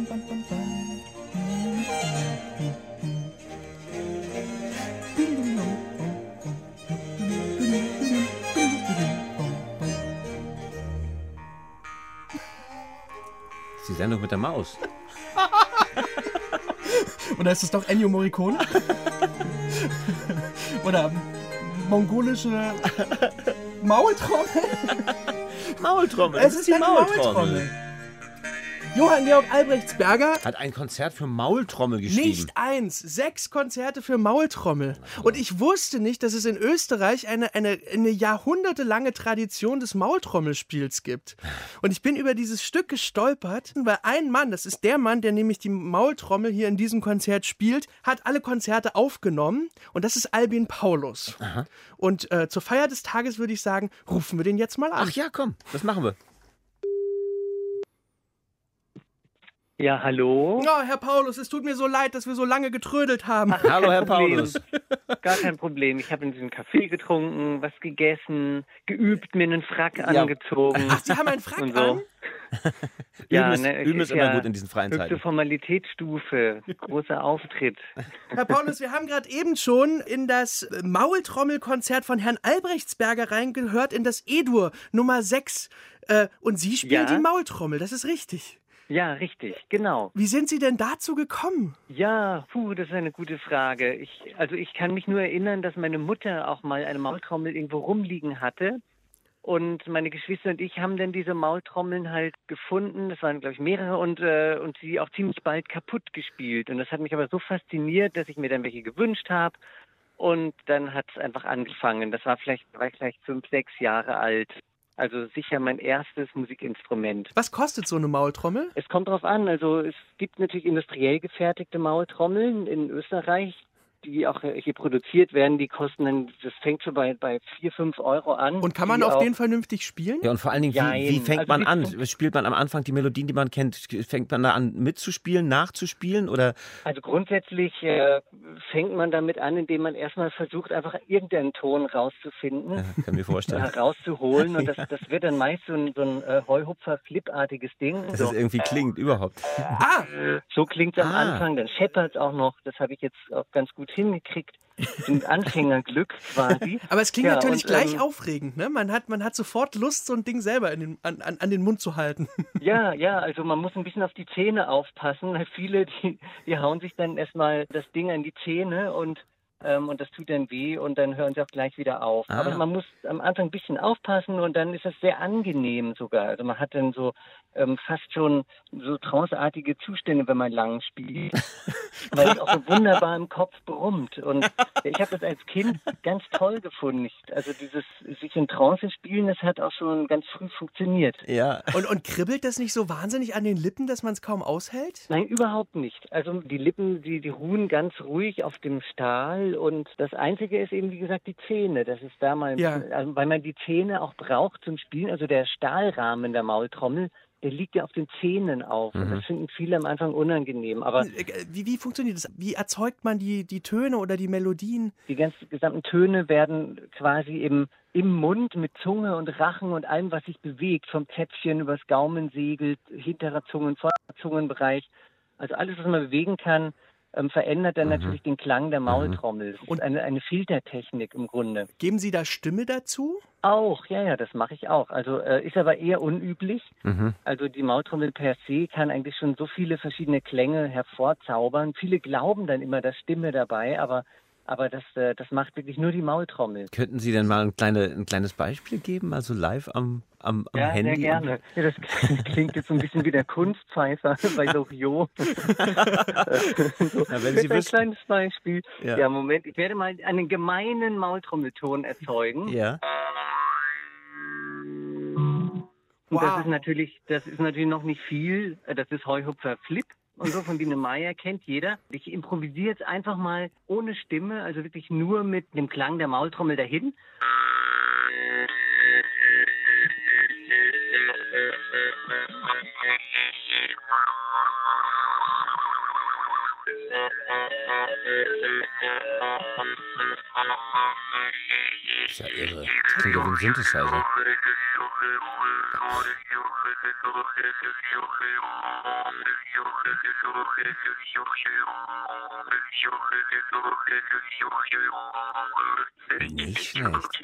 [SPEAKER 2] Sendung mit der Maus. *laughs*
[SPEAKER 3] Oder ist es doch Ennio Morricone? Oder mongolische Maultrommel?
[SPEAKER 2] Maultrommel.
[SPEAKER 3] Es ist eine Maultrommel. Johann Georg Albrechtsberger
[SPEAKER 2] Hat ein Konzert für Maultrommel geschrieben.
[SPEAKER 3] Nicht eins, sechs Konzerte für Maultrommel. Und ich wusste nicht, dass es in Österreich eine, eine, eine jahrhundertelange Tradition des Maultrommelspiels gibt. Und ich bin über dieses Stück gestolpert, weil ein Mann, das ist der Mann, der nämlich die Maultrommel hier in diesem Konzert spielt, hat alle Konzerte aufgenommen. Und das ist Albin Paulus. Und äh, zur Feier des Tages würde ich sagen, rufen wir den jetzt mal an.
[SPEAKER 2] Ach ja, komm, das machen wir.
[SPEAKER 9] Ja, hallo.
[SPEAKER 3] Oh, Herr Paulus, es tut mir so leid, dass wir so lange getrödelt haben.
[SPEAKER 2] Hallo, Herr
[SPEAKER 9] Problem.
[SPEAKER 2] Paulus. *laughs*
[SPEAKER 9] Gar kein Problem. Ich habe in diesem Kaffee getrunken, was gegessen, geübt, mir einen Frack angezogen.
[SPEAKER 3] Ach, Sie haben einen *laughs* Frack
[SPEAKER 9] so.
[SPEAKER 3] an? *laughs*
[SPEAKER 9] Ja,
[SPEAKER 2] üben ist,
[SPEAKER 9] ne,
[SPEAKER 2] üben
[SPEAKER 9] es
[SPEAKER 2] ist immer
[SPEAKER 9] ja
[SPEAKER 2] gut in diesen freien
[SPEAKER 9] Höchste
[SPEAKER 2] Zeiten.
[SPEAKER 9] Formalitätsstufe, großer Auftritt.
[SPEAKER 3] Herr Paulus, wir haben gerade eben schon in das Maultrommelkonzert von Herrn Albrechtsberger reingehört, in das E-Dur Nummer 6. Äh, und Sie spielen
[SPEAKER 9] Ja.
[SPEAKER 3] die Maultrommel, das ist richtig.
[SPEAKER 9] Ja, richtig, genau.
[SPEAKER 3] Wie sind Sie denn dazu gekommen?
[SPEAKER 9] Ja, puh, das ist eine gute Frage. Ich, also ich kann mich nur erinnern, dass meine Mutter auch mal eine Maultrommel irgendwo rumliegen hatte. Und meine Geschwister und ich haben dann diese Maultrommeln halt gefunden. Das waren, glaube ich, mehrere und, äh, und sie auch ziemlich bald kaputt gespielt. Und das hat mich aber so fasziniert, dass ich mir dann welche gewünscht habe. Und dann hat es einfach angefangen. Das war vielleicht, war ich vielleicht fünf, sechs Jahre alt. Also sicher mein erstes Musikinstrument.
[SPEAKER 3] Was kostet so eine Maultrommel?
[SPEAKER 9] Es kommt drauf an. Also es gibt natürlich industriell gefertigte Maultrommeln in Österreich, die auch hier produziert werden. Die kosten dann, das fängt schon bei, bei 4, 5 Euro an.
[SPEAKER 3] Und kann man auf
[SPEAKER 9] auch,
[SPEAKER 3] den vernünftig spielen?
[SPEAKER 2] Ja, und vor allen Dingen, wie, wie fängt
[SPEAKER 9] Also
[SPEAKER 2] man an? Spielt man am Anfang die Melodien, die man kennt? Fängt man da an mitzuspielen, nachzuspielen? Oder
[SPEAKER 9] Also grundsätzlich äh, fängt man damit an, indem man erstmal versucht, einfach irgendeinen Ton rauszufinden.
[SPEAKER 2] ja, kann mir vorstellen.
[SPEAKER 9] herauszuholen und das, *laughs* das wird dann meist so ein, so ein äh, Heuhupfer-Flipartiges Ding.
[SPEAKER 2] Dass
[SPEAKER 9] so,
[SPEAKER 2] es irgendwie klingt, überhaupt.
[SPEAKER 3] Ah,
[SPEAKER 9] so klingt es am
[SPEAKER 2] Ah.
[SPEAKER 9] Anfang, dann scheppert es auch noch. Das habe ich jetzt auch ganz gut hingekriegt. Ein Anfängerglück quasi. *laughs*
[SPEAKER 3] aber es klingt
[SPEAKER 9] Ja,
[SPEAKER 3] natürlich
[SPEAKER 9] und,
[SPEAKER 3] gleich
[SPEAKER 9] ähm,
[SPEAKER 3] aufregend, ne? Man hat, man hat sofort Lust, so ein Ding selber den, an, an, an den Mund zu halten. *laughs*
[SPEAKER 9] Ja, ja, also man muss ein bisschen auf die Zähne aufpassen. Viele, die, die hauen sich dann erstmal das Ding an die Zähne und ähm, und das tut dann weh und dann hören sie auch gleich wieder auf.
[SPEAKER 2] Ah.
[SPEAKER 9] Aber man muss am Anfang ein bisschen aufpassen und dann ist es sehr angenehm sogar. Also man hat dann so ähm, fast schon so tranceartige Zustände, wenn man lang spielt, *laughs* weil es auch so wunderbar im Kopf brummt. Und ich habe das als Kind ganz toll gefunden. Ich, also dieses sich in Trance spielen, das hat auch schon ganz früh funktioniert.
[SPEAKER 2] Ja.
[SPEAKER 3] Und, und kribbelt das nicht so wahnsinnig an den Lippen, dass man es kaum aushält?
[SPEAKER 9] Nein, überhaupt nicht. Also die Lippen, die, die ruhen ganz ruhig auf dem Stahl und das Einzige ist eben, wie gesagt, die Zähne. Das ist da mal,
[SPEAKER 3] Ja.
[SPEAKER 9] also, weil man die Zähne auch braucht zum Spielen. Also der Stahlrahmen der Maultrommel, der liegt ja auf den Zähnen auf. Und
[SPEAKER 2] Mhm.
[SPEAKER 9] das finden viele am Anfang unangenehm. Aber
[SPEAKER 3] Äh, Wie, wie funktioniert das? Wie erzeugt man die, die Töne oder die Melodien?
[SPEAKER 9] die ganzen gesamten Töne werden quasi im, im Mund mit Zunge und Rachen und allem, was sich bewegt, vom Zäpfchen übers Gaumensegel, hinterer Zungen, vorderer Zungenbereich. Also alles, was man bewegen kann, ähm, verändert dann natürlich den Klang der Maultrommel. Das ist eine, eine Filtertechnik im Grunde.
[SPEAKER 3] Geben Sie da Stimme dazu?
[SPEAKER 9] Auch, ja, ja, das mache ich auch. Also äh, ist aber eher unüblich.
[SPEAKER 2] Mhm.
[SPEAKER 9] Also die Maultrommel per se kann eigentlich schon so viele verschiedene Klänge hervorzaubern. Viele glauben dann immer, da ist Stimme dabei, aber, aber das, äh, das macht wirklich nur die Maultrommel.
[SPEAKER 2] Könnten Sie denn mal ein, kleine, ein kleines Beispiel geben, also live am, am, am
[SPEAKER 9] Ja,
[SPEAKER 2] Handy?
[SPEAKER 9] sehr gerne. Ja, das *laughs* klingt jetzt so ein bisschen wie der Kunstpfeifer *laughs* bei Loriot. *laughs* so,
[SPEAKER 2] wenn Sie
[SPEAKER 9] ein
[SPEAKER 2] wüssten-
[SPEAKER 9] kleines Beispiel.
[SPEAKER 2] Ja.
[SPEAKER 9] Ja. Moment, ich werde mal einen gemeinen Maultrommelton erzeugen.
[SPEAKER 2] Ja.
[SPEAKER 9] Und das
[SPEAKER 3] Wow.
[SPEAKER 9] ist natürlich, das ist natürlich noch nicht viel. Das ist Heuhupfer Flip. Und so von Biene Meier kennt jeder. Ich improvisiere jetzt einfach mal ohne Stimme, also wirklich nur mit dem Klang der Maultrommel dahin.
[SPEAKER 2] Ist ja irre. Das klingt ja wie Synthesizer. Nicht schlecht.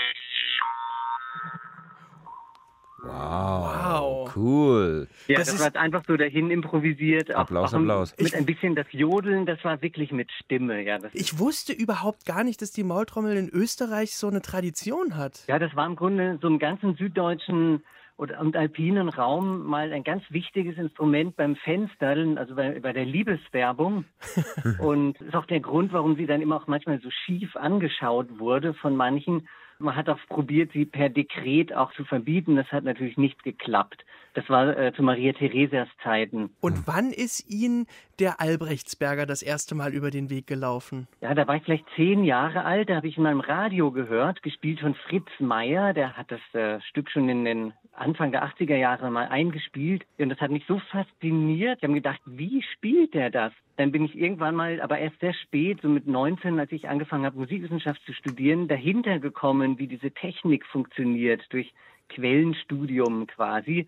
[SPEAKER 2] Wow.
[SPEAKER 3] Wow.
[SPEAKER 2] Cool.
[SPEAKER 9] Ja,
[SPEAKER 3] Das
[SPEAKER 9] das, war einfach so dahin improvisiert. Auch-
[SPEAKER 2] Applaus,
[SPEAKER 9] auch ein-
[SPEAKER 2] Applaus.
[SPEAKER 9] Mit
[SPEAKER 3] Ich-
[SPEAKER 9] ein bisschen das Jodeln, das war wirklich mit Stimme. Ja, das,
[SPEAKER 3] Ich wusste überhaupt gar nicht, dass die Maultrommel in Österreich so eine Tradition hat.
[SPEAKER 9] ja, das war im Grunde so im ganzen süddeutschen oder und alpinen Raum mal ein ganz wichtiges Instrument beim Fenstern, also bei, bei der Liebeswerbung. *laughs* und ist auch der Grund, warum sie dann immer auch manchmal so schief angeschaut wurde von manchen. Man hat auch probiert, sie per Dekret auch zu verbieten. Das hat natürlich nicht geklappt. Das war äh, zu Maria Theresias Zeiten.
[SPEAKER 3] Und wann ist Ihnen der Albrechtsberger das erste Mal über den Weg gelaufen?
[SPEAKER 9] Ja, da war ich vielleicht zehn Jahre alt, da habe ich in meinem Radio gehört, gespielt von Fritz Meyer, der hat das äh, Stück schon in den Anfang der 80er Jahre mal eingespielt und das hat mich so fasziniert. Ich habe mir gedacht, wie spielt der das? Dann bin ich irgendwann mal, aber erst sehr spät, so mit 19, als ich angefangen habe, Musikwissenschaft zu studieren, dahinter gekommen, wie diese Technik funktioniert, durch Quellenstudium quasi.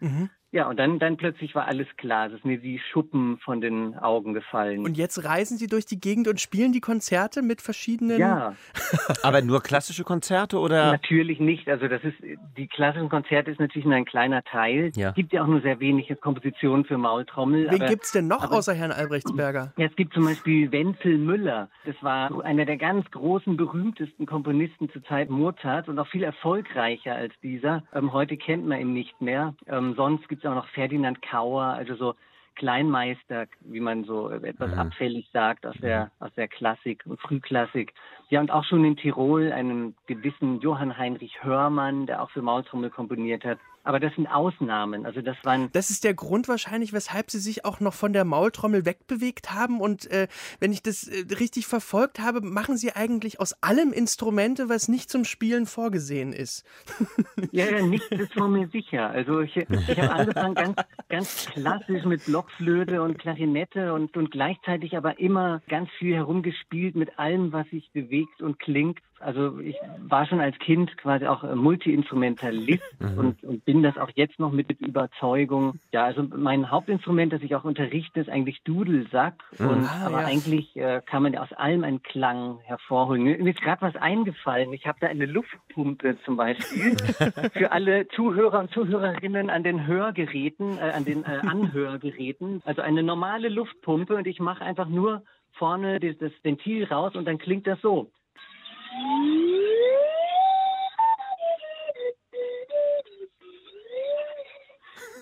[SPEAKER 9] Ja, und dann, dann plötzlich war alles klar. Es ist mir wie Schuppen von den Augen gefallen.
[SPEAKER 3] Und jetzt reisen Sie durch die Gegend und spielen die Konzerte mit verschiedenen.
[SPEAKER 9] ja. *laughs*
[SPEAKER 2] Aber nur klassische Konzerte oder?
[SPEAKER 9] Natürlich nicht. Also das ist die klassischen Konzerte ist natürlich nur ein kleiner Teil.
[SPEAKER 2] Ja.
[SPEAKER 9] Es gibt ja auch nur sehr wenige Kompositionen für Maultrommel.
[SPEAKER 3] Wen
[SPEAKER 9] aber-
[SPEAKER 3] gibt's denn noch
[SPEAKER 9] aber-
[SPEAKER 3] außer Herrn Albrechtsberger?
[SPEAKER 9] Ja, es gibt zum Beispiel Wenzel Müller. Das war einer der ganz großen, berühmtesten Komponisten zur Zeit Mozart und auch viel erfolgreicher als dieser. Ähm, heute kennt man ihn nicht mehr. Ähm, sonst gibt es auch noch Ferdinand Kauer, also so Kleinmeister, wie man so etwas
[SPEAKER 2] Mhm.
[SPEAKER 9] abfällig sagt, aus der, aus der Klassik und Frühklassik. Ja, und auch schon in Tirol einen gewissen Johann Heinrich Hörmann, der auch für Maultrommel komponiert hat. Aber das sind Ausnahmen. Also das waren
[SPEAKER 3] Das ist der Grund wahrscheinlich, weshalb Sie sich auch noch von der Maultrommel wegbewegt haben. Und äh, wenn ich das äh, richtig verfolgt habe, machen Sie eigentlich aus allem Instrumente, was nicht zum Spielen vorgesehen ist. *laughs*
[SPEAKER 9] Ja, ja, nichts ist von mir sicher. Also ich, ich habe angefangen ganz, ganz klassisch mit Blockflöte und Klarinette und, und gleichzeitig aber immer ganz viel herumgespielt mit allem, was sich bewegt und klingt. Also ich war schon als Kind quasi auch Multi-Instrumentalist *laughs* mhm. und, und bin das auch jetzt noch mit Überzeugung. Ja, also mein Hauptinstrument, das ich auch unterrichte, ist eigentlich Dudelsack. Mhm. Und, ah, aber ja. eigentlich äh, kann man ja aus allem einen Klang hervorholen. Mir ist gerade was eingefallen. Ich habe da eine Luftpumpe zum Beispiel *laughs* für alle Zuhörer und Zuhörerinnen an den Hörgeräten, äh, an den äh, Anhörgeräten. Also eine normale Luftpumpe und ich mache einfach nur vorne das Ventil raus und dann klingt das so.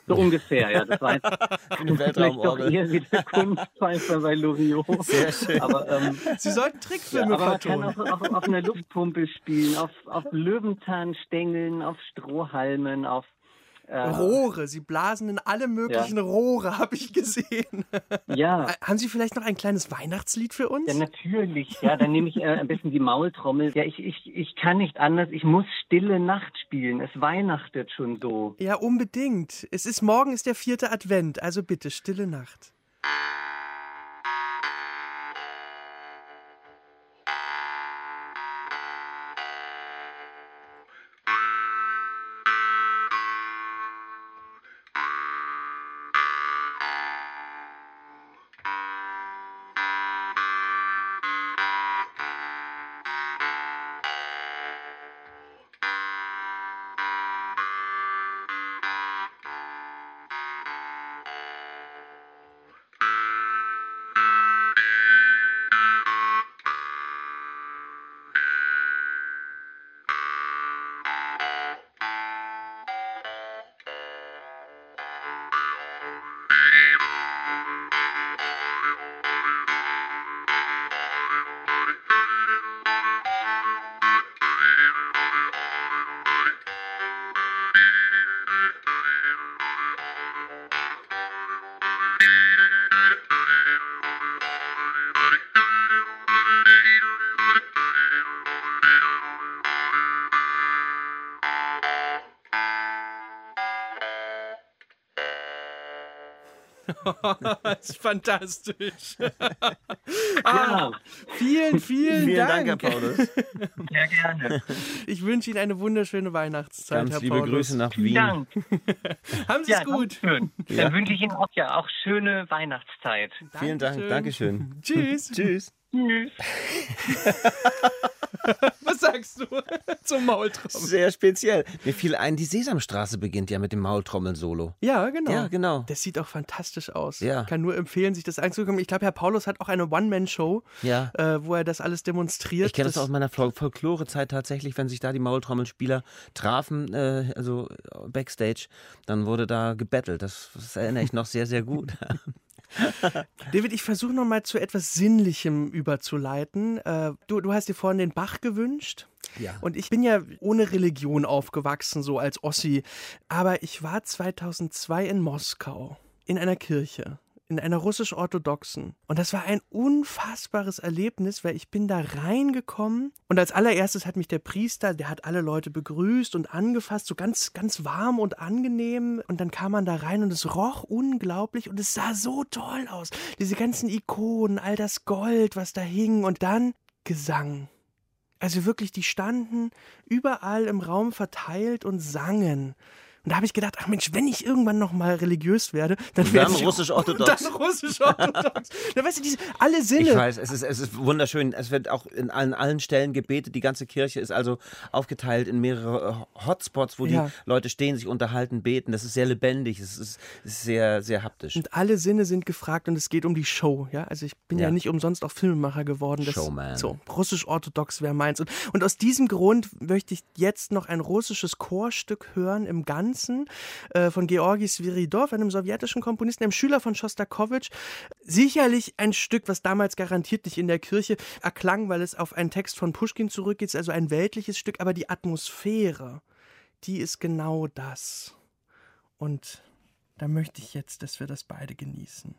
[SPEAKER 9] So ungefähr, ja. Das war jetzt *laughs* vielleicht doch eher wie der Kunstpfeifer bei Loriot. Sehr schön. Aber, ähm,
[SPEAKER 3] Sie sollten Trickfilme ja, aber
[SPEAKER 9] vertonen. Man kann auch, auch auf einer Luftpumpe spielen, auf, auf Löwenzahnstängeln, auf Strohhalmen, auf
[SPEAKER 3] Rohre, Sie blasen in alle möglichen ja. Rohre, *laughs* habe ich gesehen.
[SPEAKER 9] Ja.
[SPEAKER 3] Haben Sie vielleicht noch ein kleines Weihnachtslied für uns?
[SPEAKER 9] Ja, natürlich. Ja, dann nehme ich äh, ein bisschen die Maultrommel. Ja, ich, ich, ich kann nicht anders. Ich muss Stille Nacht spielen. Es weihnachtet schon so.
[SPEAKER 3] Ja, unbedingt. Es ist morgen ist der vierte Advent, also bitte Stille Nacht. Das *laughs* ist fantastisch. *laughs* ah, vielen, vielen,
[SPEAKER 2] vielen
[SPEAKER 3] Dank.
[SPEAKER 2] Dank, Herr Paulus.
[SPEAKER 9] Sehr gerne.
[SPEAKER 3] Ich wünsche Ihnen eine wunderschöne Weihnachtszeit,
[SPEAKER 2] Ganz
[SPEAKER 3] Herr
[SPEAKER 2] liebe
[SPEAKER 3] Paulus.
[SPEAKER 2] Grüße nach
[SPEAKER 9] Vielen
[SPEAKER 2] Wien.
[SPEAKER 9] Dank. *laughs*
[SPEAKER 3] Haben Sie es gut.
[SPEAKER 9] Schön. Dann ja. wünsche ich Ihnen auch ja auch schöne Weihnachtszeit.
[SPEAKER 2] Vielen Dank. Dankeschön.
[SPEAKER 3] Tschüss.
[SPEAKER 2] Tschüss.
[SPEAKER 9] Tschüss.
[SPEAKER 3] Sagst du *laughs* zum Maultrommel?
[SPEAKER 2] Sehr speziell. Mir fiel ein, die Sesamstraße beginnt ja mit dem Maultrommel-Solo.
[SPEAKER 3] Ja, genau.
[SPEAKER 2] Ja, genau.
[SPEAKER 3] Das sieht auch fantastisch aus.
[SPEAKER 2] Ja.
[SPEAKER 3] Ich kann nur empfehlen, sich das anzugucken. Ich glaube, Herr Paulus hat auch eine One-Man-Show,
[SPEAKER 2] ja.
[SPEAKER 3] äh, wo er das alles demonstriert.
[SPEAKER 2] Ich kenne das, das aus meiner Folklore-Zeit tatsächlich, wenn sich da die Maultrommelspieler trafen, äh, also Backstage, dann wurde da gebettelt. Das, das erinnere ich noch sehr, sehr gut. *laughs* *laughs*
[SPEAKER 3] David, ich versuche noch mal zu etwas Sinnlichem überzuleiten. Äh, du, du hast dir vorhin den Bach gewünscht.
[SPEAKER 2] Ja.
[SPEAKER 3] Und ich bin ja ohne Religion aufgewachsen, so als Ossi. Aber ich war 2002 in Moskau in einer Kirche in einer russisch-orthodoxen. Und das war ein unfassbares Erlebnis, weil ich bin da reingekommen und als allererstes hat mich der Priester, der hat alle Leute begrüßt und angefasst, so ganz, ganz warm und angenehm. Und dann kam man da rein und es roch unglaublich und es sah so toll aus. Diese ganzen Ikonen, all das Gold, was da hing und dann Gesang. Also wirklich, die standen überall im Raum verteilt und sangen. Und da habe ich gedacht, ach Mensch, wenn ich irgendwann noch mal religiös werde, dann werde ich
[SPEAKER 2] russisch-orthodox.
[SPEAKER 3] Dann russisch-orthodox. dann *laughs* weißt du, diese, alle Sinne.
[SPEAKER 2] Ich weiß, es ist, es ist wunderschön. Es wird auch in allen, allen Stellen gebetet. Die ganze Kirche ist also aufgeteilt in mehrere äh, Hotspots, wo ja. die Leute stehen, sich unterhalten, beten. Das ist sehr lebendig. Es ist, ist, sehr, sehr haptisch.
[SPEAKER 3] Und alle Sinne sind gefragt und es geht um die Show. Ja, also ich bin ja, ja nicht umsonst auch Filmemacher geworden.
[SPEAKER 2] Das, Showman.
[SPEAKER 3] So, russisch-orthodox wäre meins. Und, und aus diesem Grund möchte ich jetzt noch ein russisches Chorstück hören im Ganzen. Tanzen äh, von Georgi Sviridov, einem sowjetischen Komponisten, einem Schüler von Schostakowitsch. Sicherlich ein Stück, was damals garantiert nicht in der Kirche erklang, weil es auf einen Text von Pushkin zurückgeht, also ein weltliches Stück, aber die Atmosphäre, die ist genau das. Und da möchte ich jetzt, dass wir das beide genießen.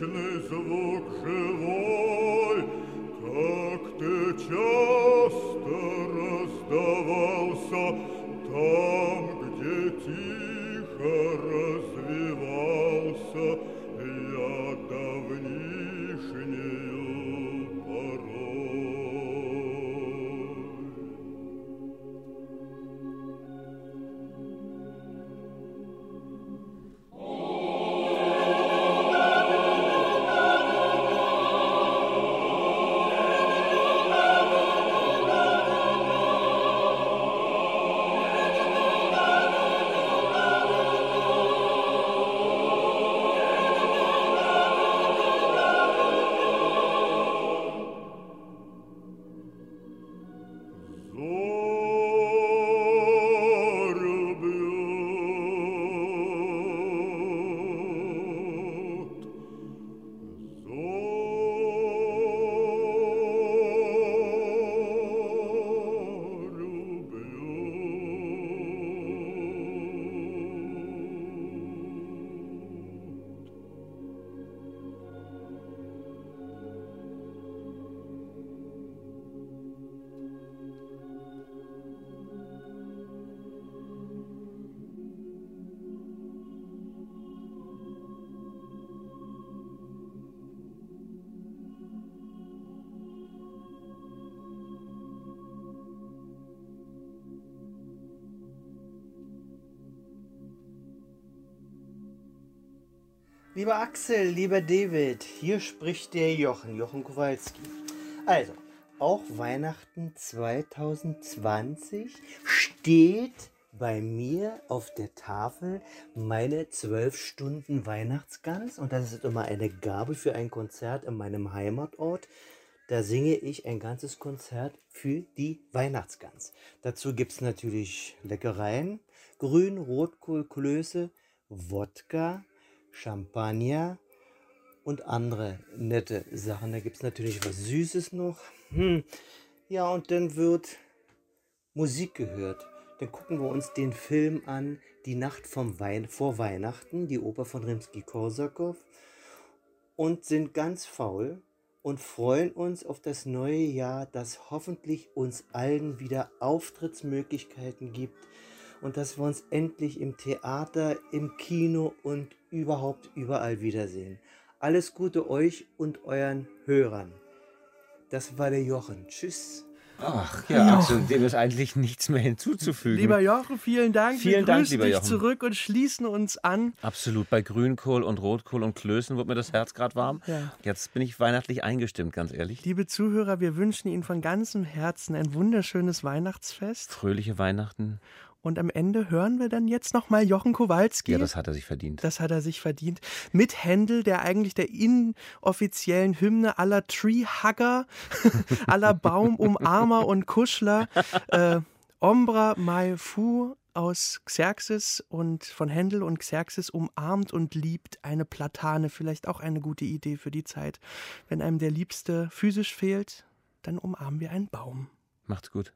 [SPEAKER 10] привычный, звук живой,
[SPEAKER 11] Lieber Axel, lieber David, hier spricht der Jochen, Jochen Kowalski. Also, auch Weihnachten 2020 steht bei mir auf der Tafel meine 12 Stunden Weihnachtsgans und das ist immer eine Gabe für ein Konzert in meinem Heimatort. Da singe ich ein ganzes Konzert für die Weihnachtsgans. Dazu gibt es natürlich Leckereien, Grün, Rotkohl, Klöße, Wodka, Champagner und andere nette Sachen. Da gibt es natürlich was Süßes noch. Hm. Ja, und dann wird Musik gehört. Dann gucken wir uns den Film an, Die Nacht vom Wein vor Weihnachten, die Oper von Rimsky-Korsakow, und sind ganz faul und freuen uns auf das neue Jahr, das hoffentlich uns allen wieder Auftrittsmöglichkeiten gibt und dass wir uns endlich im Theater, im Kino und überhaupt überall wiedersehen. Alles Gute euch und euren Hörern. Das war der Jochen. Tschüss.
[SPEAKER 2] Ach ja, Axel, dem ist eigentlich nichts mehr hinzuzufügen.
[SPEAKER 3] Lieber Jochen, vielen Dank.
[SPEAKER 2] Vielen
[SPEAKER 3] Wir
[SPEAKER 2] Dank,
[SPEAKER 3] grüßen
[SPEAKER 2] lieber
[SPEAKER 3] dich
[SPEAKER 2] Jochen.
[SPEAKER 3] zurück und schließen uns an.
[SPEAKER 2] Absolut, bei Grünkohl und Rotkohl und Klößen wird mir das Herz gerade warm.
[SPEAKER 3] Ja.
[SPEAKER 2] Jetzt bin ich weihnachtlich eingestimmt, ganz ehrlich.
[SPEAKER 3] Liebe Zuhörer, wir wünschen Ihnen von ganzem Herzen ein wunderschönes Weihnachtsfest.
[SPEAKER 2] Fröhliche Weihnachten.
[SPEAKER 3] Und am Ende hören wir dann jetzt nochmal Jochen Kowalski.
[SPEAKER 2] Ja, das hat er sich verdient.
[SPEAKER 3] Das hat er sich verdient. Mit Händel, der eigentlich der inoffiziellen Hymne aller Treehugger, *laughs* aller Baumumarmer und Kuschler, *laughs* äh, Ombra Mai Fu aus Xerxes und von Händel und Xerxes umarmt und liebt eine Platane. Vielleicht auch eine gute Idee für die Zeit. Wenn einem der Liebste physisch fehlt, dann umarmen wir einen Baum.
[SPEAKER 2] Macht's gut.